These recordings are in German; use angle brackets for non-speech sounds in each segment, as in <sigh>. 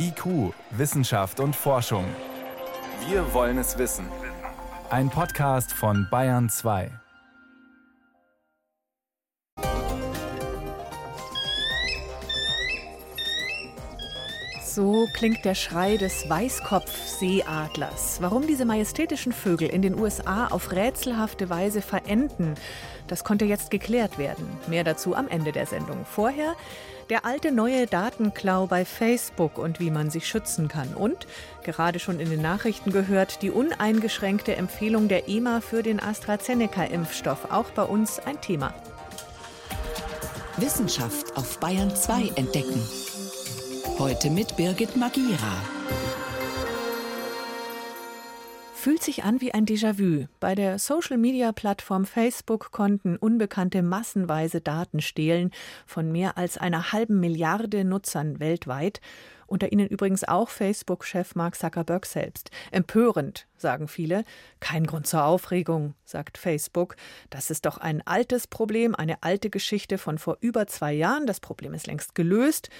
IQ, Wissenschaft und Forschung. Wir wollen es wissen. Ein Podcast von Bayern 2. So klingt der Schrei des Weißkopfseeadlers. Warum diese majestätischen Vögel in den USA auf rätselhafte Weise verenden, das konnte jetzt geklärt werden. Mehr dazu am Ende der Sendung. Vorher der alte neue Datenklau bei Facebook und wie man sich schützen kann. Und, gerade schon in den Nachrichten gehört, die uneingeschränkte Empfehlung der EMA für den AstraZeneca-Impfstoff. Auch bei uns ein Thema. Wissenschaft auf Bayern 2 entdecken. Heute mit Birgit Magira. Fühlt sich an wie ein Déjà-vu. Bei der Social-Media-Plattform Facebook konnten Unbekannte massenweise Daten stehlen von mehr als einer halben Milliarde Nutzern weltweit. Unter ihnen übrigens auch Facebook-Chef Mark Zuckerberg selbst. Empörend, sagen viele. Kein Grund zur Aufregung, sagt Facebook. Das ist doch ein altes Problem, eine alte Geschichte von vor über zwei Jahren. Das Problem ist längst gelöst.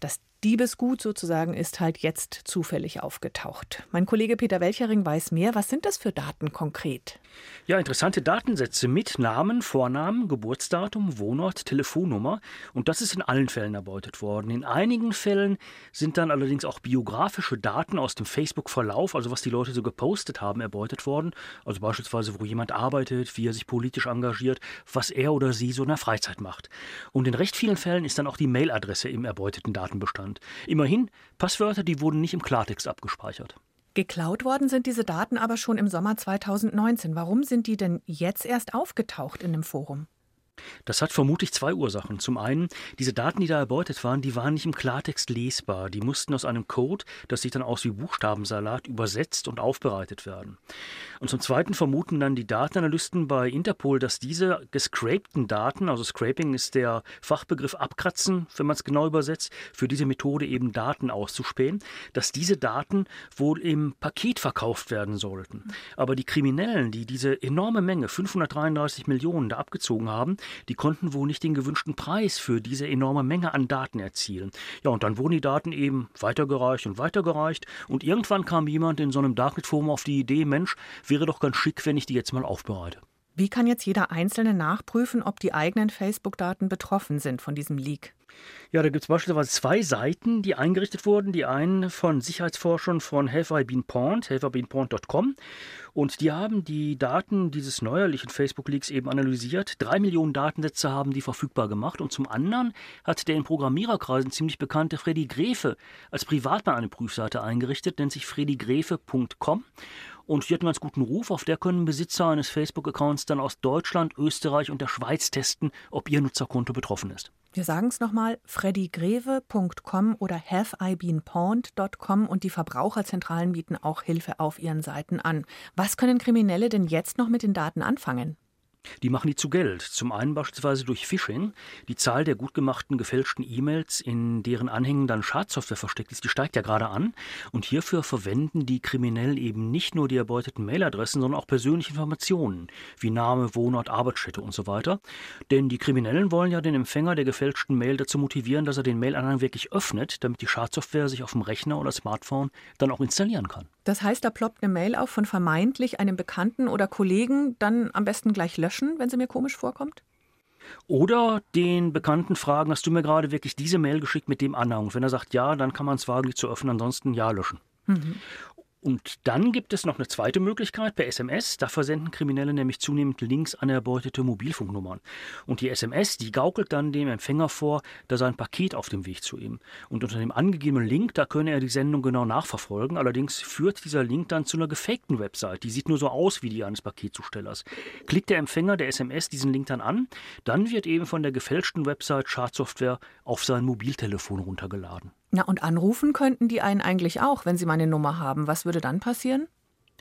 Das Diebesgut sozusagen ist halt jetzt zufällig aufgetaucht. Mein Kollege Peter Welchering weiß mehr. Was sind das für Daten konkret? Ja, interessante Datensätze mit Namen, Vornamen, Geburtsdatum, Wohnort, Telefonnummer. Und das ist in allen Fällen erbeutet worden. In einigen Fällen sind dann allerdings auch biografische Daten aus dem Facebook-Verlauf, also was die Leute so gepostet haben, erbeutet worden. Also beispielsweise, wo jemand arbeitet, wie er sich politisch engagiert, was er oder sie so in der Freizeit macht. Und in recht vielen Fällen ist dann auch die Mailadresse im erbeuteten Datenbestand sind. Immerhin, Passwörter, die wurden nicht im Klartext abgespeichert. Geklaut worden sind diese Daten aber schon im Sommer 2019. Warum sind die denn jetzt erst aufgetaucht in dem Forum? Das hat vermutlich zwei Ursachen. Zum einen, diese Daten, die da erbeutet waren, die waren nicht im Klartext lesbar. Die mussten aus einem Code, das sieht dann aus wie Buchstabensalat, übersetzt und aufbereitet werden. Und zum Zweiten vermuten dann die Datenanalysten bei Interpol, dass diese gescrapten Daten, also Scraping ist der Fachbegriff abkratzen, wenn man es genau übersetzt, für diese Methode eben Daten auszuspähen, dass diese Daten wohl im Paket verkauft werden sollten. Aber die Kriminellen, die diese enorme Menge, 533 Millionen, da abgezogen haben, die konnten wohl nicht den gewünschten Preis für diese enorme Menge an Daten erzielen. Ja, und dann wurden die Daten eben weitergereicht und weitergereicht und irgendwann kam jemand in so einem Darknet-Forum auf die Idee, Mensch, wäre doch ganz schick, wenn ich die jetzt mal aufbereite. Wie kann jetzt jeder Einzelne nachprüfen, ob die eigenen Facebook-Daten betroffen sind von diesem Leak? Ja, da gibt es beispielsweise zwei Seiten, die eingerichtet wurden. Die einen von Sicherheitsforschern von Have I Been Pawned, haveibeenpawned.com. Und die haben die Daten dieses neuerlichen Facebook-Leaks eben analysiert. Drei Millionen Datensätze haben die verfügbar gemacht. Und zum anderen hat der in Programmiererkreisen ziemlich bekannte Freddy Grefe als Privatmann eine Prüfseite eingerichtet, nennt sich freddygrefe.com. Und die hat einen ganz guten Ruf. Auf der können Besitzer eines Facebook-Accounts dann aus Deutschland, Österreich und der Schweiz testen, ob ihr Nutzerkonto betroffen ist. Wir sagen es nochmal, freddygreve.com oder haveibeenpawned.com und die Verbraucherzentralen bieten auch Hilfe auf ihren Seiten an. Was können Kriminelle denn jetzt noch mit den Daten anfangen? Die machen die zu Geld. Zum einen beispielsweise durch Phishing. Die Zahl der gut gemachten gefälschten E-Mails, in deren Anhängen dann Schadsoftware versteckt ist, die steigt ja gerade an. Und hierfür verwenden die Kriminellen eben nicht nur die erbeuteten Mailadressen, sondern auch persönliche Informationen, wie Name, Wohnort, Arbeitsstätte und so weiter. Denn die Kriminellen wollen ja den Empfänger der gefälschten Mail dazu motivieren, dass er den Mailanhang wirklich öffnet, damit die Schadsoftware sich auf dem Rechner oder Smartphone dann auch installieren kann. Das heißt, da ploppt eine Mail auf von vermeintlich einem Bekannten oder Kollegen, dann am besten gleich löschen, wenn sie mir komisch vorkommt? Oder den Bekannten fragen, hast du mir gerade wirklich diese Mail geschickt mit dem Anhang? Und wenn er sagt ja, dann kann man es wagen, die zu öffnen, ansonsten ja löschen. Mhm. Und dann gibt es noch eine zweite Möglichkeit per SMS. Da versenden Kriminelle nämlich zunehmend Links an erbeutete Mobilfunknummern. Und die SMS, die gaukelt dann dem Empfänger vor, da sei ein Paket auf dem Weg zu ihm. Und unter dem angegebenen Link, da könne er die Sendung genau nachverfolgen. Allerdings führt dieser Link dann zu einer gefakten Website. Die sieht nur so aus wie die eines Paketzustellers. Klickt der Empfänger der SMS diesen Link dann an, dann wird eben von der gefälschten Website Schadsoftware auf sein Mobiltelefon runtergeladen. Na, und anrufen könnten die einen eigentlich auch, wenn sie meine Nummer haben. Was würde dann passieren?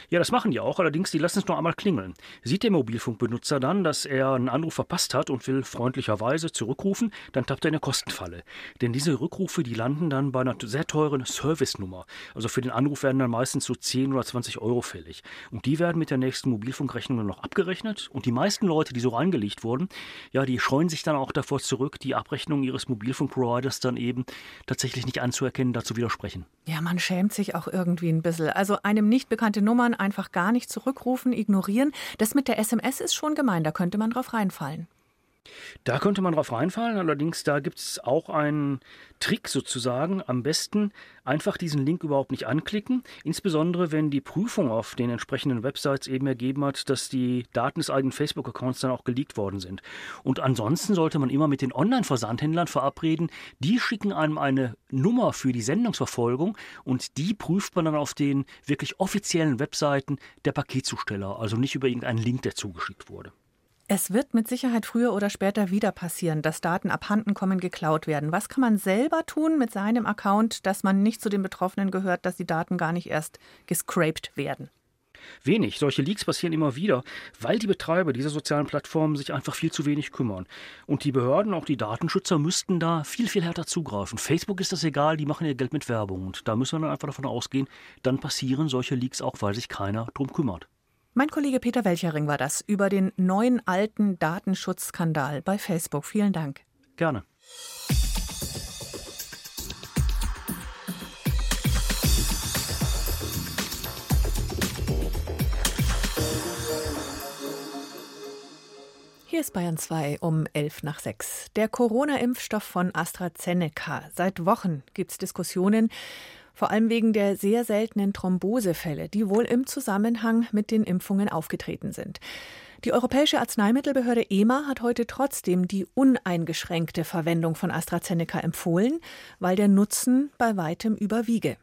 Ja, das machen die auch, allerdings die lassen es nur einmal klingeln. Sieht der Mobilfunkbenutzer dann, dass er einen Anruf verpasst hat und will freundlicherweise zurückrufen, dann tappt er in eine Kostenfalle. Denn diese Rückrufe, die landen dann bei einer sehr teuren Servicenummer. Also für den Anruf werden dann meistens so 10 oder 20 Euro fällig. Und die werden mit der nächsten Mobilfunkrechnung dann noch abgerechnet. Und die meisten Leute, die so reingelegt wurden, ja, die scheuen sich dann auch davor zurück, die Abrechnung ihres Mobilfunkproviders dann eben tatsächlich nicht anzuerkennen, dazu widersprechen. Ja, man schämt sich auch irgendwie ein bisschen. Also einem nicht bekannte Nummern einfach gar nicht zurückrufen, ignorieren. Das mit der SMS ist schon gemein, da könnte man drauf reinfallen. Da könnte man drauf reinfallen, allerdings da gibt es auch einen Trick sozusagen. Am besten einfach diesen Link überhaupt nicht anklicken, insbesondere wenn die Prüfung auf den entsprechenden Websites eben ergeben hat, dass die Daten des eigenen Facebook-Accounts dann auch geleakt worden sind. Und ansonsten sollte man immer mit den Online-Versandhändlern verabreden, die schicken einem eine Nummer für die Sendungsverfolgung und die prüft man dann auf den wirklich offiziellen Webseiten der Paketzusteller, also nicht über irgendeinen Link, der zugeschickt wurde. Es wird mit Sicherheit früher oder später wieder passieren, dass Daten abhanden kommen, geklaut werden. Was kann man selber tun mit seinem Account, dass man nicht zu den Betroffenen gehört, dass die Daten gar nicht erst gescraped werden? Wenig. Solche Leaks passieren immer wieder, weil die Betreiber dieser sozialen Plattformen sich einfach viel zu wenig kümmern. Und die Behörden, auch die Datenschützer, müssten da viel, viel härter zugreifen. Facebook ist das egal, die machen ihr Geld mit Werbung. Und da müssen wir dann einfach davon ausgehen, dann passieren solche Leaks auch, weil sich keiner drum kümmert. Mein Kollege Peter Welchering war das über den neuen alten Datenschutzskandal bei Facebook. Vielen Dank. Gerne. Hier ist Bayern 2 um 11 nach 6. Der Corona-Impfstoff von AstraZeneca. Seit Wochen gibt es Diskussionen vor allem wegen der sehr seltenen Thrombosefälle, die wohl im Zusammenhang mit den Impfungen aufgetreten sind. Die Europäische Arzneimittelbehörde EMA hat heute trotzdem die uneingeschränkte Verwendung von AstraZeneca empfohlen, weil der Nutzen bei weitem überwiege.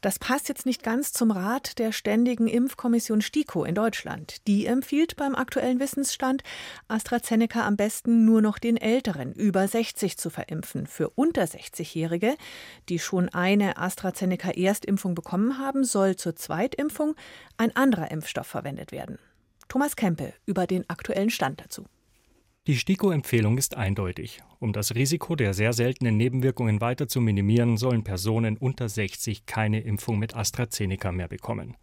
Das passt jetzt nicht ganz zum Rat der Ständigen Impfkommission STIKO in Deutschland. Die empfiehlt beim aktuellen Wissensstand, AstraZeneca am besten nur noch den Älteren über 60 zu verimpfen. Für unter 60-Jährige, die schon eine AstraZeneca-Erstimpfung bekommen haben, soll zur Zweitimpfung ein anderer Impfstoff verwendet werden. Thomas Kempe über den aktuellen Stand dazu. Die STIKO-Empfehlung ist eindeutig. Um das Risiko der sehr seltenen Nebenwirkungen weiter zu minimieren, sollen Personen unter 60 keine Impfung mit AstraZeneca mehr bekommen.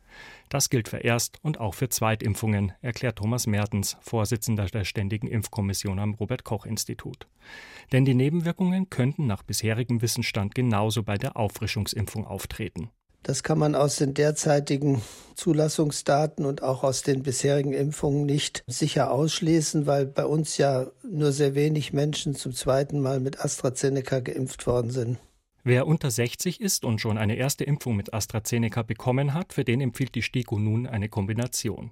Das gilt für Erst- und auch für Zweitimpfungen, erklärt Thomas Mertens, Vorsitzender der Ständigen Impfkommission am Robert Koch Institut. Denn die Nebenwirkungen könnten nach bisherigem Wissensstand genauso bei der Auffrischungsimpfung auftreten. Das kann man aus den derzeitigen Zulassungsdaten und auch aus den bisherigen Impfungen nicht sicher ausschließen, weil bei uns ja nur sehr wenig Menschen zum zweiten Mal mit AstraZeneca geimpft worden sind. Wer unter 60 ist und schon eine erste Impfung mit AstraZeneca bekommen hat, für den empfiehlt die STIKO nun eine Kombination.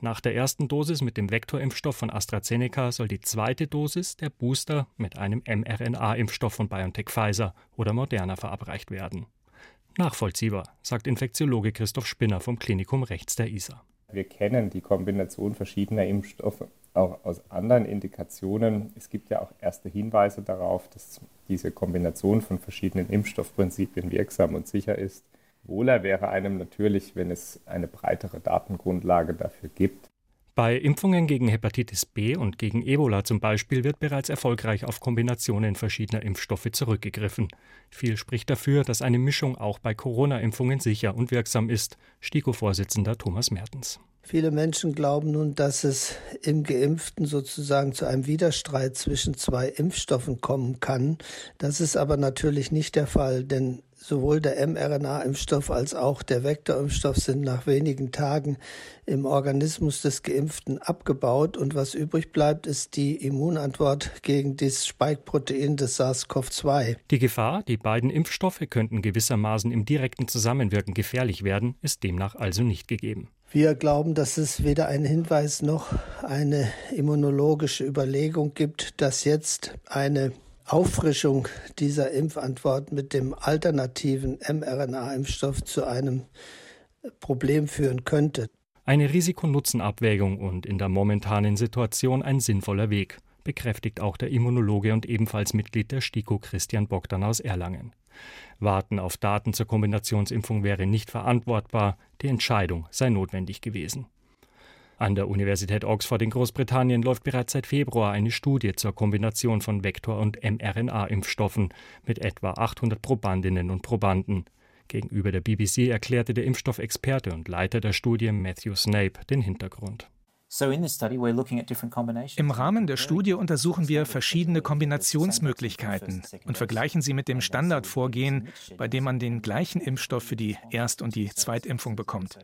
Nach der ersten Dosis mit dem Vektorimpfstoff von AstraZeneca soll die zweite Dosis, der Booster, mit einem mRNA-Impfstoff von BioNTech Pfizer oder Moderna verabreicht werden. Nachvollziehbar, sagt Infektiologe Christoph Spinner vom Klinikum rechts der ISA. Wir kennen die Kombination verschiedener Impfstoffe auch aus anderen Indikationen. Es gibt ja auch erste Hinweise darauf, dass diese Kombination von verschiedenen Impfstoffprinzipien wirksam und sicher ist. Wohler wäre einem natürlich, wenn es eine breitere Datengrundlage dafür gibt. Bei Impfungen gegen Hepatitis B und gegen Ebola zum Beispiel wird bereits erfolgreich auf Kombinationen verschiedener Impfstoffe zurückgegriffen. Viel spricht dafür, dass eine Mischung auch bei Corona-Impfungen sicher und wirksam ist. STIKO-Vorsitzender Thomas Mertens. Viele Menschen glauben nun, dass es im Geimpften sozusagen zu einem Widerstreit zwischen zwei Impfstoffen kommen kann. Das ist aber natürlich nicht der Fall, denn sowohl der mRNA-Impfstoff als auch der Vektorimpfstoff sind nach wenigen Tagen im Organismus des Geimpften abgebaut und was übrig bleibt, ist die Immunantwort gegen das Spike-Protein des SARS-CoV-2. Die Gefahr, die beiden Impfstoffe könnten gewissermaßen im direkten Zusammenwirken gefährlich werden, ist demnach also nicht gegeben. Wir glauben, dass es weder einen Hinweis noch eine immunologische Überlegung gibt, dass jetzt eine Auffrischung dieser Impfantwort mit dem alternativen mRNA-Impfstoff zu einem Problem führen könnte. Eine Risiko-Nutzen-Abwägung und in der momentanen Situation ein sinnvoller Weg, bekräftigt auch der Immunologe und ebenfalls Mitglied der STIKO Christian Bogdan aus Erlangen. Warten auf Daten zur Kombinationsimpfung wäre nicht verantwortbar. Die Entscheidung sei notwendig gewesen. An der Universität Oxford in Großbritannien läuft bereits seit Februar eine Studie zur Kombination von Vektor- und mRNA-Impfstoffen mit etwa 800 Probandinnen und Probanden. Gegenüber der BBC erklärte der Impfstoffexperte und Leiter der Studie Matthew Snape den Hintergrund. Im Rahmen der Studie untersuchen wir verschiedene Kombinationsmöglichkeiten und vergleichen sie mit dem Standardvorgehen, bei dem man den gleichen Impfstoff für die Erst- und die Zweitimpfung bekommt.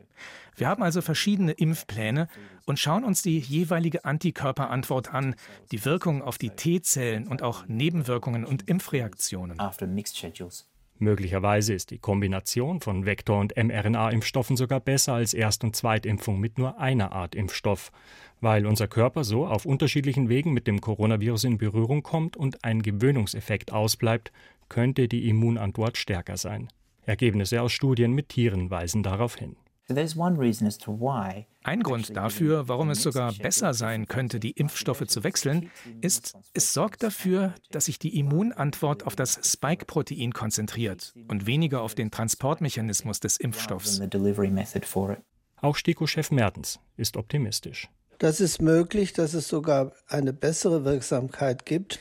Wir haben also verschiedene Impfpläne und schauen uns die jeweilige Antikörperantwort an, die Wirkung auf die T-Zellen und auch Nebenwirkungen und Impfreaktionen. Möglicherweise ist die Kombination von Vektor- und mRNA-Impfstoffen sogar besser als Erst- und Zweitimpfung mit nur einer Art Impfstoff, weil unser Körper so auf unterschiedlichen Wegen mit dem Coronavirus in Berührung kommt und ein Gewöhnungseffekt ausbleibt, könnte die Immunantwort stärker sein. Ergebnisse aus Studien mit Tieren weisen darauf hin. Ein Grund dafür, warum es sogar besser sein könnte, die Impfstoffe zu wechseln, ist, es sorgt dafür, dass sich die Immunantwort auf das Spike-Protein konzentriert und weniger auf den Transportmechanismus des Impfstoffs. Auch STIKO-Chef Mertens ist optimistisch. Das ist möglich, dass es sogar eine bessere Wirksamkeit gibt.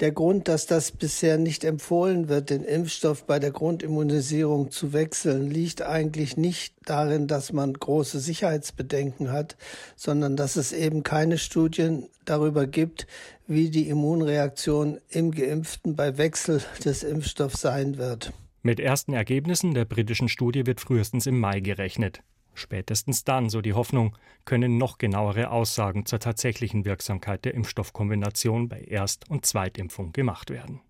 Der Grund, dass das bisher nicht empfohlen wird, den Impfstoff bei der Grundimmunisierung zu wechseln, liegt eigentlich nicht darin, dass man große Sicherheitsbedenken hat, sondern dass es eben keine Studien darüber gibt, wie die Immunreaktion im Geimpften bei Wechsel des Impfstoffs sein wird. Mit ersten Ergebnissen der britischen Studie wird frühestens im Mai gerechnet. Spätestens dann, so die Hoffnung, können noch genauere Aussagen zur tatsächlichen Wirksamkeit der Impfstoffkombination bei Erst- und Zweitimpfung gemacht werden.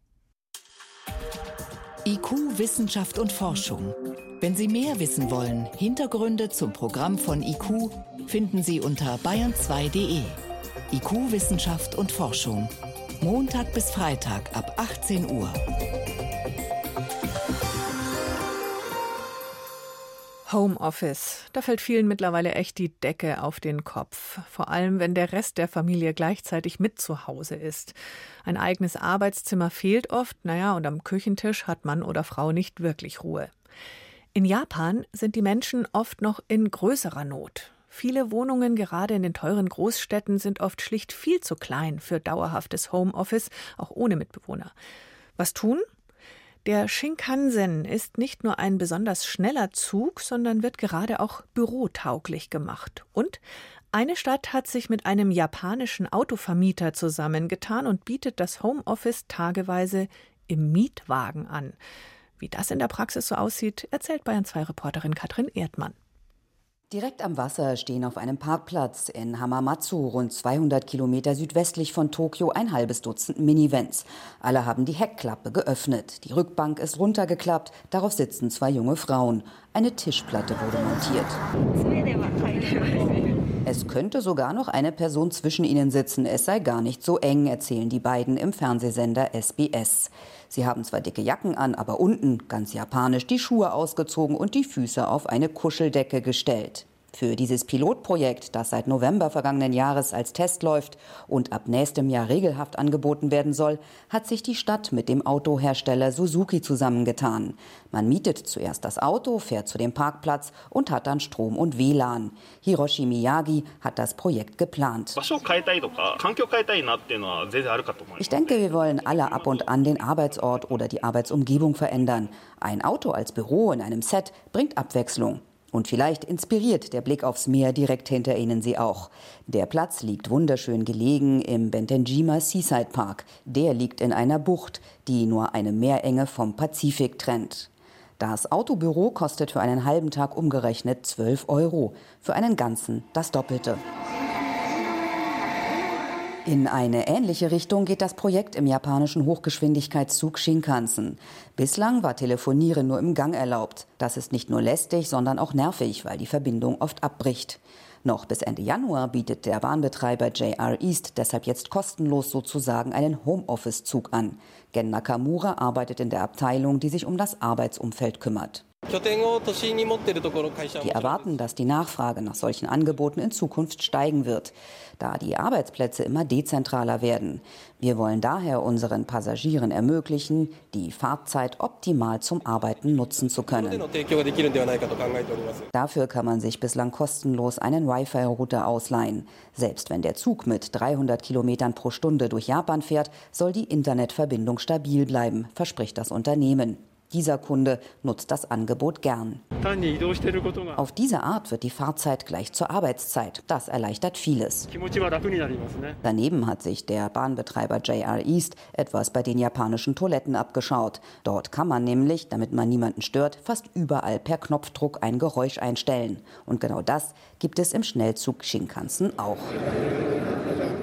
IQ, Wissenschaft und Forschung. Wenn Sie mehr wissen wollen, Hintergründe zum Programm von IQ finden Sie unter bayern2.de. IQ, Wissenschaft und Forschung. Montag bis Freitag ab 18 Uhr. Homeoffice. Da fällt vielen mittlerweile echt die Decke auf den Kopf. Vor allem, wenn der Rest der Familie gleichzeitig mit zu Hause ist. Ein eigenes Arbeitszimmer fehlt oft, naja, und am Küchentisch hat Mann oder Frau nicht wirklich Ruhe. In Japan sind die Menschen oft noch in größerer Not. Viele Wohnungen, gerade in den teuren Großstädten, sind oft schlicht viel zu klein für dauerhaftes Homeoffice, auch ohne Mitbewohner. Was tun? Der Shinkansen ist nicht nur ein besonders schneller Zug, sondern wird gerade auch bürotauglich gemacht. Und eine Stadt hat sich mit einem japanischen Autovermieter zusammengetan und bietet das Homeoffice tageweise im Mietwagen an. Wie das in der Praxis so aussieht, erzählt Bayern 2 Reporterin Katrin Erdmann. Direkt am Wasser stehen auf einem Parkplatz in Hamamatsu, rund 200 Kilometer südwestlich von Tokio, ein halbes Dutzend Minivans. Alle haben die Heckklappe geöffnet. Die Rückbank ist runtergeklappt. Darauf sitzen zwei junge Frauen. Eine Tischplatte wurde montiert. Es könnte sogar noch eine Person zwischen ihnen sitzen. Es sei gar nicht so eng, erzählen die beiden im Fernsehsender SBS. Sie haben zwar dicke Jacken an, aber unten, ganz japanisch, die Schuhe ausgezogen und die Füße auf eine Kuscheldecke gestellt. Für dieses Pilotprojekt, das seit November vergangenen Jahres als Test läuft und ab nächstem Jahr regelhaft angeboten werden soll, hat sich die Stadt mit dem Autohersteller Suzuki zusammengetan. Man mietet zuerst das Auto, fährt zu dem Parkplatz und hat dann Strom und WLAN. Hiroshi Miyagi hat das Projekt geplant. Ich denke, wir wollen alle ab und an den Arbeitsort oder die Arbeitsumgebung verändern. Ein Auto als Büro in einem Set bringt Abwechslung. Und vielleicht inspiriert der Blick aufs Meer direkt hinter ihnen sie auch. Der Platz liegt wunderschön gelegen im Bentenjima Seaside Park. Der liegt in einer Bucht, die nur eine Meerenge vom Pazifik trennt. Das Autobüro kostet für einen halben Tag umgerechnet 12 Euro, für einen ganzen das Doppelte. In eine ähnliche Richtung geht das Projekt im japanischen Hochgeschwindigkeitszug Shinkansen. Bislang war Telefonieren nur im Gang erlaubt. Das ist nicht nur lästig, sondern auch nervig, weil die Verbindung oft abbricht. Noch bis Ende Januar bietet der Bahnbetreiber JR East deshalb jetzt kostenlos sozusagen einen Homeoffice-Zug an. Gen Nakamura arbeitet in der Abteilung, die sich um das Arbeitsumfeld kümmert. Die erwarten, dass die Nachfrage nach solchen Angeboten in Zukunft steigen wird, da die Arbeitsplätze immer dezentraler werden. Wir wollen daher unseren Passagieren ermöglichen, die Fahrtzeit optimal zum Arbeiten nutzen zu können. Dafür kann man sich bislang kostenlos einen Wi-Fi-Router ausleihen. Selbst wenn der Zug mit 300 Kilometern pro Stunde durch Japan fährt, soll die Internetverbindung stabil bleiben, verspricht das Unternehmen. Dieser Kunde nutzt das Angebot gern. Auf diese Art wird die Fahrzeit gleich zur Arbeitszeit. Das erleichtert vieles. Daneben hat sich der Bahnbetreiber JR East etwas bei den japanischen Toiletten abgeschaut. Dort kann man nämlich, damit man niemanden stört, fast überall per Knopfdruck ein Geräusch einstellen. Und genau das gibt es im Schnellzug Shinkansen auch.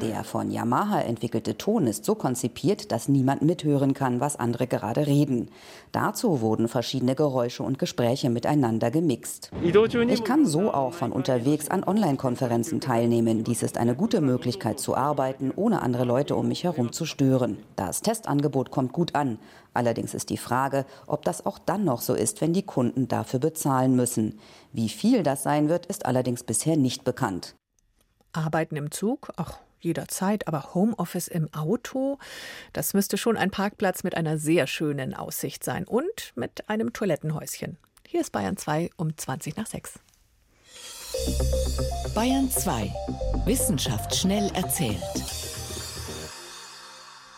Der von Yamaha entwickelte Ton ist so konzipiert, dass niemand mithören kann, was andere gerade reden. Dazu wurden verschiedene Geräusche und Gespräche miteinander gemixt. Ich kann so auch von unterwegs an Online-Konferenzen teilnehmen. Dies ist eine gute Möglichkeit zu arbeiten, ohne andere Leute um mich herum zu stören. Das Testangebot kommt gut an. Allerdings ist die Frage, ob das auch dann noch so ist, wenn die Kunden dafür bezahlen müssen. Wie viel das sein wird, ist allerdings bisher nicht bekannt. Arbeiten im Zug, ach, jederzeit, aber Homeoffice im Auto, das müsste schon ein Parkplatz mit einer sehr schönen Aussicht sein und mit einem Toilettenhäuschen. Hier ist Bayern 2 um 20 nach 6. Bayern 2. Wissenschaft schnell erzählt.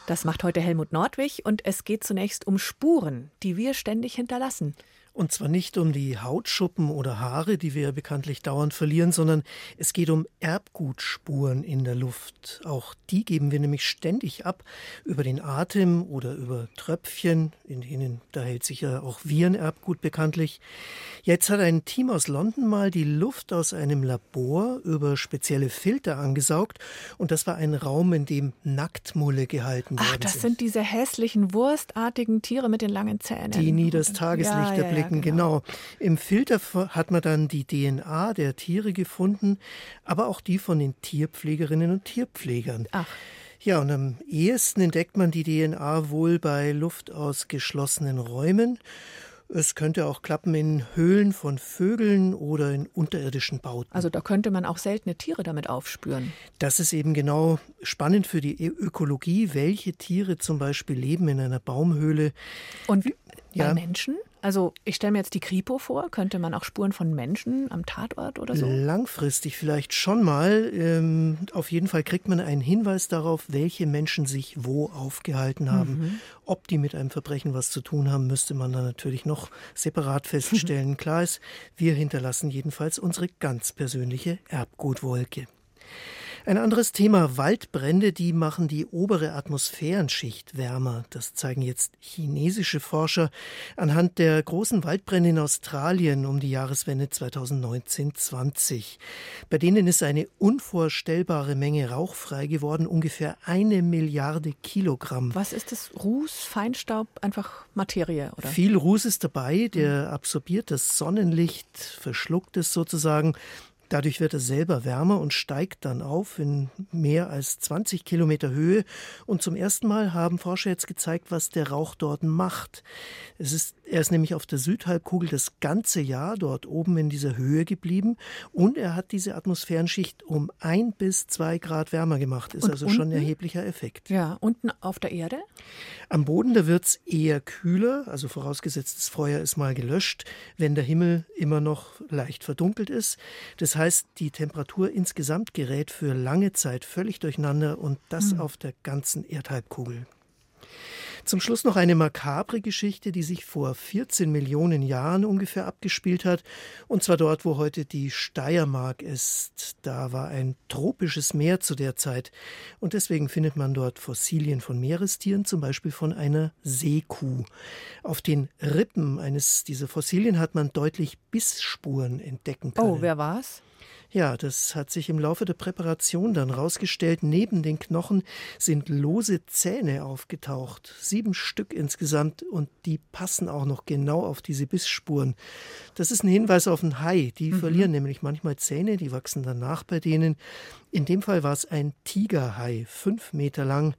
Das macht heute Helmut Nordwig und es geht zunächst um Spuren, die wir ständig hinterlassen. Und zwar nicht um die Hautschuppen oder Haare, die wir bekanntlich dauernd verlieren, sondern es geht um Erbgutspuren in der Luft. Auch die geben wir nämlich ständig ab über den Atem oder über Tröpfchen, in denen da hält sich ja auch Virenerbgut bekanntlich. Jetzt hat ein Team aus London mal die Luft aus einem Labor über spezielle Filter angesaugt und das war ein Raum, in dem Nacktmulle gehalten Ach, worden das sind. sind diese hässlichen, wurstartigen Tiere mit den langen Zähnen. Die nie das Tageslicht Ja, ja, erblicken, ja, genau. Im Filter hat man dann die DNA der Tiere gefunden, aber auch die von den Tierpflegerinnen und Tierpflegern. Ach. Ja, und am ehesten entdeckt man die DNA wohl bei Luft aus geschlossenen Räumen. Es könnte auch klappen in Höhlen von Vögeln oder in unterirdischen Bauten. Also da könnte man auch seltene Tiere damit aufspüren. Das ist eben genau spannend für die Ökologie, welche Tiere zum Beispiel leben in einer Baumhöhle. Und bei Ja. Menschen? Also ich stelle mir jetzt die Kripo vor. Könnte man auch Spuren von Menschen am Tatort oder so? Langfristig vielleicht schon mal. Ähm, auf jeden Fall kriegt man einen Hinweis darauf, welche Menschen sich wo aufgehalten haben. Mhm. Ob die mit einem Verbrechen was zu tun haben, müsste man dann natürlich noch separat <laughs> feststellen. Klar ist, wir hinterlassen jedenfalls unsere ganz persönliche Erbgutwolke. Ein anderes Thema, Waldbrände, die machen die obere Atmosphärenschicht wärmer. Das zeigen jetzt chinesische Forscher anhand der großen Waldbrände in Australien um die Jahreswende 2019-20. Bei denen ist eine unvorstellbare Menge Rauch frei geworden, ungefähr eine Milliarde Kilogramm. Was ist das? Ruß, Feinstaub, einfach Materie, oder? Viel Ruß ist dabei, der absorbiert das Sonnenlicht, verschluckt es sozusagen. Dadurch wird er selber wärmer und steigt dann auf in mehr als 20 Kilometer Höhe. Und zum ersten Mal haben Forscher jetzt gezeigt, was der Rauch dort macht. Es ist, er ist nämlich auf der Südhalbkugel das ganze Jahr dort oben in dieser Höhe geblieben und er hat diese Atmosphärenschicht um ein bis zwei Grad wärmer gemacht. Ist Und also schon ein unten? erheblicher Effekt. Ja, unten auf der Erde? Am Boden, da wird es eher kühler, also vorausgesetzt, das Feuer ist mal gelöscht, wenn der Himmel immer noch leicht verdunkelt ist. Das heißt, die Temperatur insgesamt gerät für lange Zeit völlig durcheinander und das Hm. auf der ganzen Erdhalbkugel. Zum Schluss noch eine makabre Geschichte, die sich vor 14 Millionen Jahren ungefähr abgespielt hat. Und zwar dort, wo heute die Steiermark ist. Da war ein tropisches Meer zu der Zeit. Und deswegen findet man dort Fossilien von Meerestieren, zum Beispiel von einer Seekuh. Auf den Rippen eines dieser Fossilien hat man deutlich Bissspuren entdecken können. Oh, wer war's? Ja, das hat sich im Laufe der Präparation dann rausgestellt. Neben den Knochen sind lose Zähne aufgetaucht. Sieben Stück insgesamt und die passen auch noch genau auf diese Bissspuren. Das ist ein Hinweis auf einen Hai. Die verlieren nämlich manchmal Zähne, die wachsen danach bei denen. In dem Fall war es ein Tigerhai, fünf Meter lang.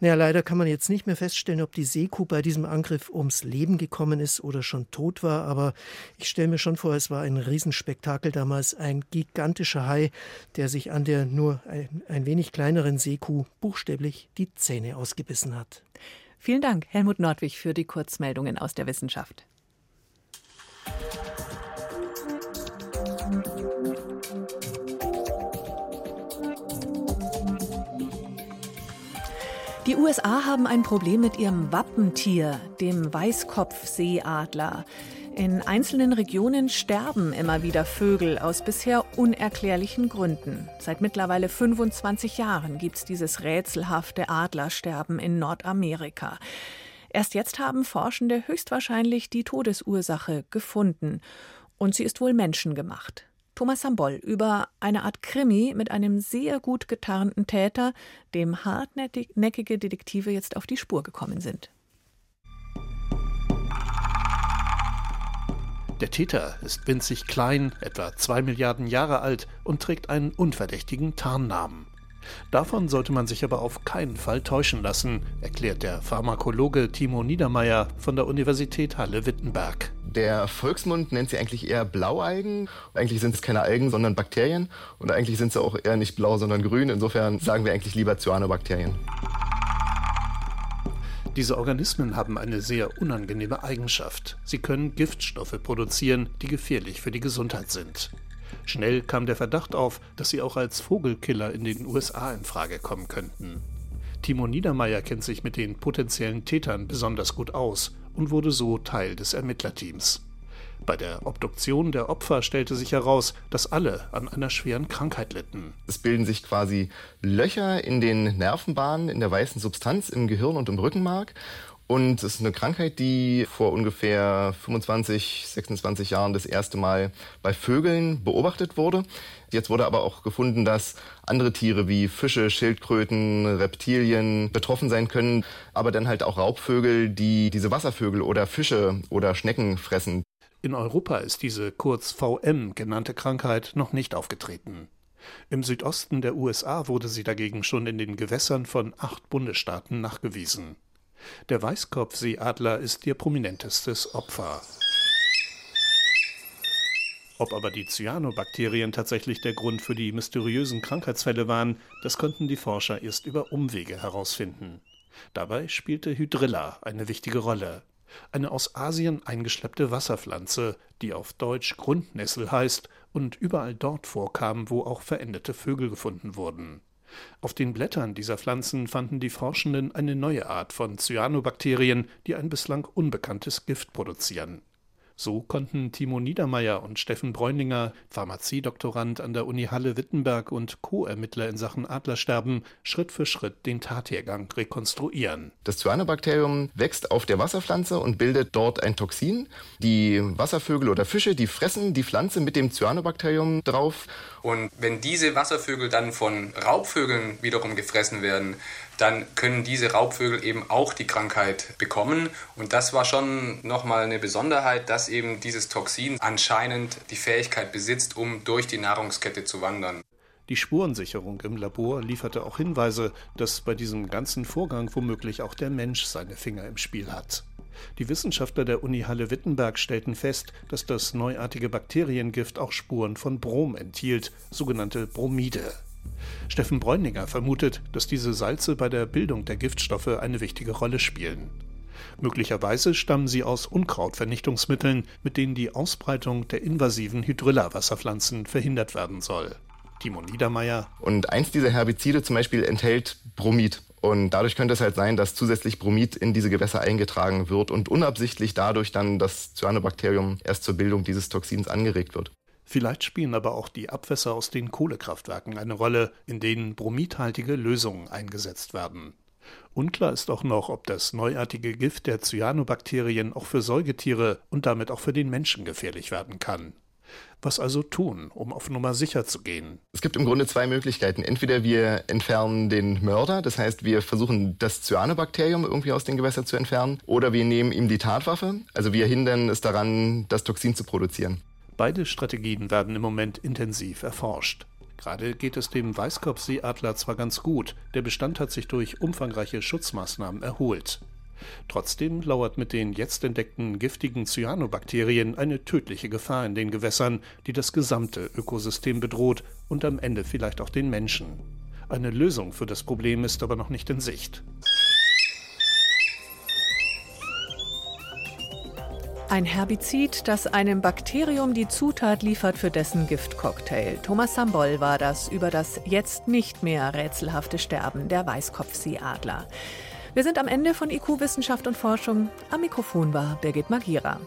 Naja, leider kann man jetzt nicht mehr feststellen, ob die Seekuh bei diesem Angriff ums Leben gekommen ist oder schon tot war, aber ich stelle mir schon vor, es war ein Riesenspektakel damals, ein gigantischer Hai, der sich an der nur ein, ein wenig kleineren Seekuh buchstäblich die Zähne ausgebissen hat. Vielen Dank, Helmut Nordwig, für die Kurzmeldungen aus der Wissenschaft. Die USA haben ein Problem mit ihrem Wappentier, dem Weißkopfseeadler. In einzelnen Regionen sterben immer wieder Vögel aus bisher unerklärlichen Gründen. Seit mittlerweile 25 Jahren gibt es dieses rätselhafte Adlersterben in Nordamerika. Erst jetzt haben Forschende höchstwahrscheinlich die Todesursache gefunden. Und sie ist wohl menschengemacht. Thomas Sambol über eine Art Krimi mit einem sehr gut getarnten Täter, dem hartnäckige Detektive jetzt auf die Spur gekommen sind. Der Täter ist winzig klein, etwa zwei Milliarden Jahre alt und trägt einen unverdächtigen Tarnnamen. Davon sollte man sich aber auf keinen Fall täuschen lassen, erklärt der Pharmakologe Timo Niedermeyer von der Universität Halle-Wittenberg. Der Volksmund nennt sie eigentlich eher Blaualgen. Eigentlich sind es keine Algen, sondern Bakterien. Und eigentlich sind sie auch eher nicht blau, sondern grün. Insofern sagen wir eigentlich lieber Cyanobakterien. Diese Organismen haben eine sehr unangenehme Eigenschaft. Sie können Giftstoffe produzieren, die gefährlich für die Gesundheit sind. Schnell kam der Verdacht auf, dass sie auch als Vogelkiller in den USA in Frage kommen könnten. Timo Niedermeyer kennt sich mit den potenziellen Tätern besonders gut aus und wurde so Teil des Ermittlerteams. Bei der Obduktion der Opfer stellte sich heraus, dass alle an einer schweren Krankheit litten. Es bilden sich quasi Löcher in den Nervenbahnen in der weißen Substanz im Gehirn und im Rückenmark und es ist eine Krankheit, die vor ungefähr 25, 26 Jahren das erste Mal bei Vögeln beobachtet wurde. Jetzt wurde aber auch gefunden, dass andere Tiere wie Fische, Schildkröten, Reptilien betroffen sein können, aber dann halt auch Raubvögel, die diese Wasservögel oder Fische oder Schnecken fressen. In Europa ist diese kurz VM genannte Krankheit noch nicht aufgetreten. Im Südosten der USA wurde sie dagegen schon in den Gewässern von acht Bundesstaaten nachgewiesen. Der Weißkopfseeadler ist ihr prominentestes Opfer. Ob aber die Cyanobakterien tatsächlich der Grund für die mysteriösen Krankheitsfälle waren, das konnten die Forscher erst über Umwege herausfinden. Dabei spielte Hydrilla eine wichtige Rolle. Eine aus Asien eingeschleppte Wasserpflanze, die auf Deutsch Grundnessel heißt und überall dort vorkam, wo auch verendete Vögel gefunden wurden. Auf den Blättern dieser Pflanzen fanden die Forschenden eine neue Art von Cyanobakterien, die ein bislang unbekanntes Gift produzieren so konnten Timo Niedermeyer und Steffen Bräuninger, Pharmaziedoktorand an der Uni Halle-Wittenberg und Co-Ermittler in Sachen Adlersterben, Schritt für Schritt den Tathergang rekonstruieren. Das Cyanobakterium wächst auf der Wasserpflanze und bildet dort ein Toxin. Die Wasservögel oder Fische, die fressen die Pflanze mit dem Cyanobakterium drauf. Und wenn diese Wasservögel dann von Raubvögeln wiederum gefressen werden, dann können diese Raubvögel eben auch die Krankheit bekommen. Und das war schon nochmal eine Besonderheit, dass eben dieses Toxin anscheinend die Fähigkeit besitzt, um durch die Nahrungskette zu wandern. Die Spurensicherung im Labor lieferte auch Hinweise, dass bei diesem ganzen Vorgang womöglich auch der Mensch seine Finger im Spiel hat. Die Wissenschaftler der Uni Halle-Wittenberg stellten fest, dass das neuartige Bakteriengift auch Spuren von Brom enthielt, sogenannte Bromide. Steffen Bräuninger vermutet, dass diese Salze bei der Bildung der Giftstoffe eine wichtige Rolle spielen. Möglicherweise stammen sie aus Unkrautvernichtungsmitteln, mit denen die Ausbreitung der invasiven Hydrilla-Wasserpflanzen verhindert werden soll. Timo Niedermeyer. Und eins dieser Herbizide zum Beispiel enthält Bromid. Und dadurch könnte es halt sein, dass zusätzlich Bromid in diese Gewässer eingetragen wird und unabsichtlich dadurch dann das Cyanobakterium erst zur Bildung dieses Toxins angeregt wird. Vielleicht spielen aber auch die Abwässer aus den Kohlekraftwerken eine Rolle, in denen bromidhaltige Lösungen eingesetzt werden. Unklar ist auch noch, ob das neuartige Gift der Cyanobakterien auch für Säugetiere und damit auch für den Menschen gefährlich werden kann. Was also tun, um auf Nummer sicher zu gehen? Es gibt im Grunde zwei Möglichkeiten. Entweder wir entfernen den Mörder, das heißt, wir versuchen das Cyanobakterium irgendwie aus den Gewässern zu entfernen, oder wir nehmen ihm die Tatwaffe, also wir hindern es daran, das Toxin zu produzieren. Beide Strategien werden im Moment intensiv erforscht. Gerade geht es dem Weißkopfseeadler zwar ganz gut, der Bestand hat sich durch umfangreiche Schutzmaßnahmen erholt. Trotzdem lauert mit den jetzt entdeckten giftigen Cyanobakterien eine tödliche Gefahr in den Gewässern, die das gesamte Ökosystem bedroht und am Ende vielleicht auch den Menschen. Eine Lösung für das Problem ist aber noch nicht in Sicht. Ein Herbizid, das einem Bakterium die Zutat liefert für dessen Giftcocktail. Thomas Sambol war das über das jetzt nicht mehr rätselhafte Sterben der Weißkopfseeadler. Wir sind am Ende von IQ Wissenschaft und Forschung. Am Mikrofon war Birgit Magira.